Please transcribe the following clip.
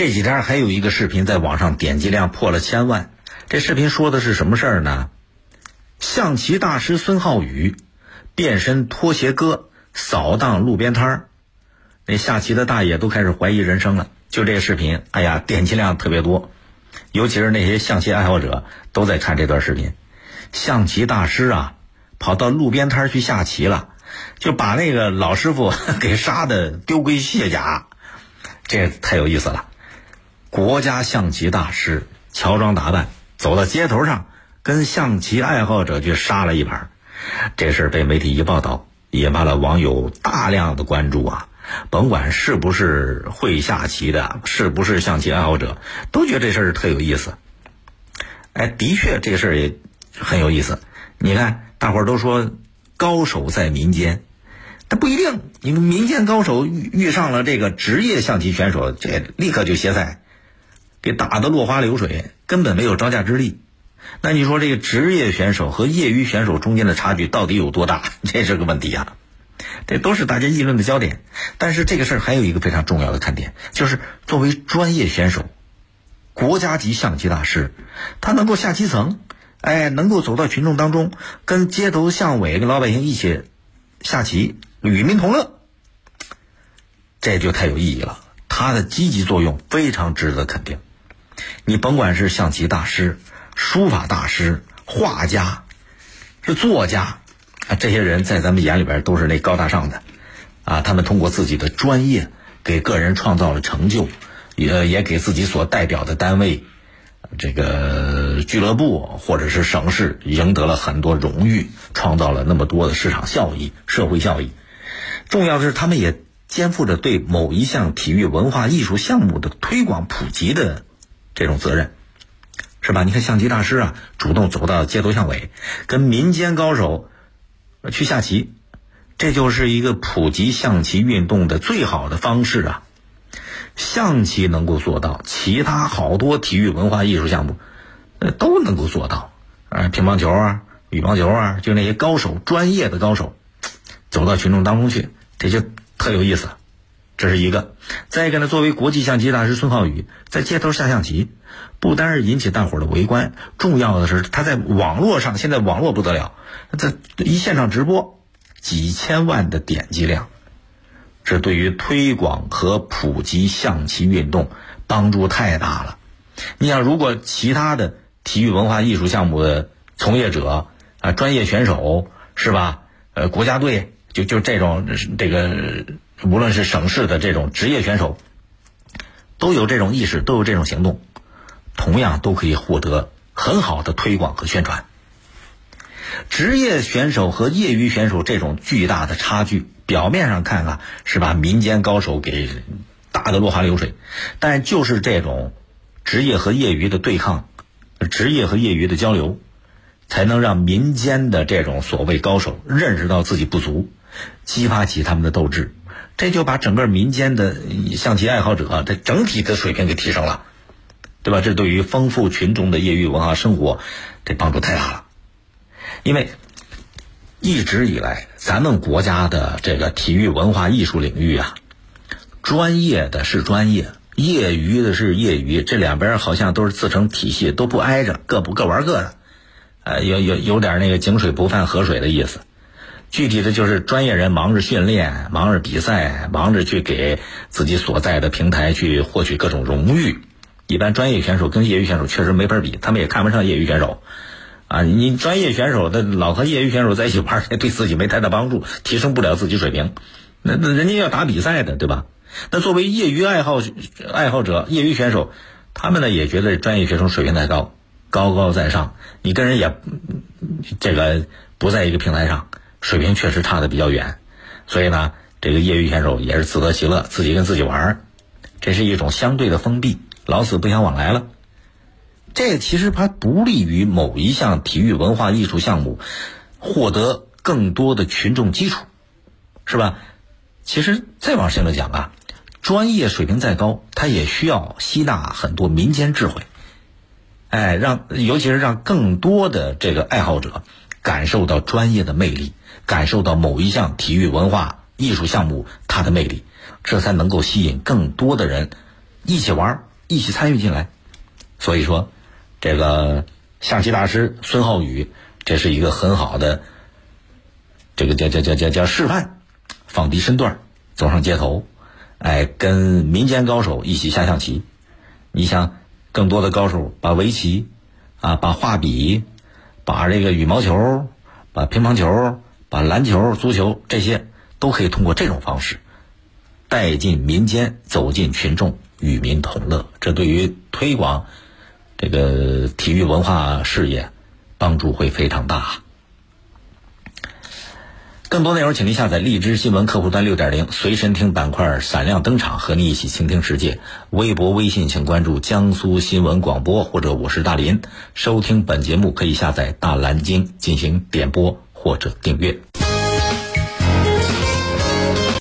这几天还有一个视频在网上点击量破了千万。这视频说的是什么事儿呢？象棋大师孙浩宇变身拖鞋哥扫荡路边摊儿，那下棋的大爷都开始怀疑人生了。就这个视频，哎呀，点击量特别多，尤其是那些象棋爱好者都在看这段视频。象棋大师啊，跑到路边摊儿去下棋了，就把那个老师傅 给杀的丢盔卸甲，这太有意思了。国家象棋大师乔装打扮走到街头上，跟象棋爱好者去杀了一盘。这事儿被媒体一报道，引发了网友大量的关注啊！甭管是不是会下棋的，是不是象棋爱好者，都觉得这事儿特有意思。哎，的确，这事儿也很有意思。你看，大伙儿都说高手在民间，但不一定。你们民间高手遇遇上了这个职业象棋选手，这立刻就歇菜。给打得落花流水，根本没有招架之力。那你说这个职业选手和业余选手中间的差距到底有多大？这是个问题啊！这都是大家议论的焦点。但是这个事儿还有一个非常重要的看点，就是作为专业选手、国家级象棋大师，他能够下基层，哎，能够走到群众当中，跟街头巷尾、跟老百姓一起下棋，与民同乐，这就太有意义了。他的积极作用非常值得肯定。你甭管是象棋大师、书法大师、画家，是作家，啊，这些人在咱们眼里边都是那高大上的，啊，他们通过自己的专业给个人创造了成就，也也给自己所代表的单位、这个俱乐部或者是省市赢得了很多荣誉，创造了那么多的市场效益、社会效益。重要的是，他们也肩负着对某一项体育文化艺术项目的推广普及的。这种责任，是吧？你看象棋大师啊，主动走到街头巷尾，跟民间高手去下棋，这就是一个普及象棋运动的最好的方式啊！象棋能够做到，其他好多体育文化艺术项目，呃，都能够做到。啊，乒乓球啊，羽毛球啊，就那些高手，专业的高手，走到群众当中去，这就特有意思。这是一个，再一个呢，作为国际象棋大师孙浩宇在街头下象棋，不单是引起大伙儿的围观，重要的是他在网络上，现在网络不得了，这一现场直播几千万的点击量，这对于推广和普及象棋运动帮助太大了。你想，如果其他的体育文化艺术项目的从业者啊，专业选手是吧？呃，国家队就就这种这个。无论是省市的这种职业选手，都有这种意识，都有这种行动，同样都可以获得很好的推广和宣传。职业选手和业余选手这种巨大的差距，表面上看啊是把民间高手给打得落花流水，但就是这种职业和业余的对抗，职业和业余的交流，才能让民间的这种所谓高手认识到自己不足，激发起他们的斗志。这就把整个民间的象棋爱好者的整体的水平给提升了，对吧？这对于丰富群众的业余文化生活，这帮助太大了。因为一直以来，咱们国家的这个体育文化艺术领域啊，专业的是专业，业余的是业余，这两边好像都是自成体系，都不挨着，各不各玩各的，呃，有有有点那个井水不犯河水的意思。具体的就是专业人忙着训练，忙着比赛，忙着去给自己所在的平台去获取各种荣誉。一般专业选手跟业余选手确实没法比，他们也看不上业余选手。啊，你专业选手的老和业余选手在一起玩，对自己没太大帮助，提升不了自己水平。那那人家要打比赛的，对吧？那作为业余爱好爱好者、业余选手，他们呢也觉得专业选手水平太高，高高在上，你跟人也这个不在一个平台上。水平确实差的比较远，所以呢，这个业余选手也是自得其乐，自己跟自己玩儿这是一种相对的封闭，老死不相往来了。这其实它不利于某一项体育文化艺术项目获得更多的群众基础，是吧？其实再往深了讲啊，专业水平再高，它也需要吸纳很多民间智慧，哎，让尤其是让更多的这个爱好者感受到专业的魅力。感受到某一项体育文化艺术项目它的魅力，这才能够吸引更多的人一起玩一起参与进来。所以说，这个象棋大师孙浩宇，这是一个很好的这个叫叫叫叫叫示范，放低身段，走上街头，哎，跟民间高手一起下象棋。你像更多的高手把围棋啊，把画笔，把这个羽毛球，把乒乓球，把篮球、足球这些，都可以通过这种方式带进民间，走进群众，与民同乐。这对于推广。这个体育文化事业帮助会非常大。更多内容，请您下载荔枝新闻客户端六点零随身听板块闪亮登场，和你一起倾听世界。微博、微信请关注江苏新闻广播或者我是大林。收听本节目可以下载大蓝鲸进行点播或者订阅。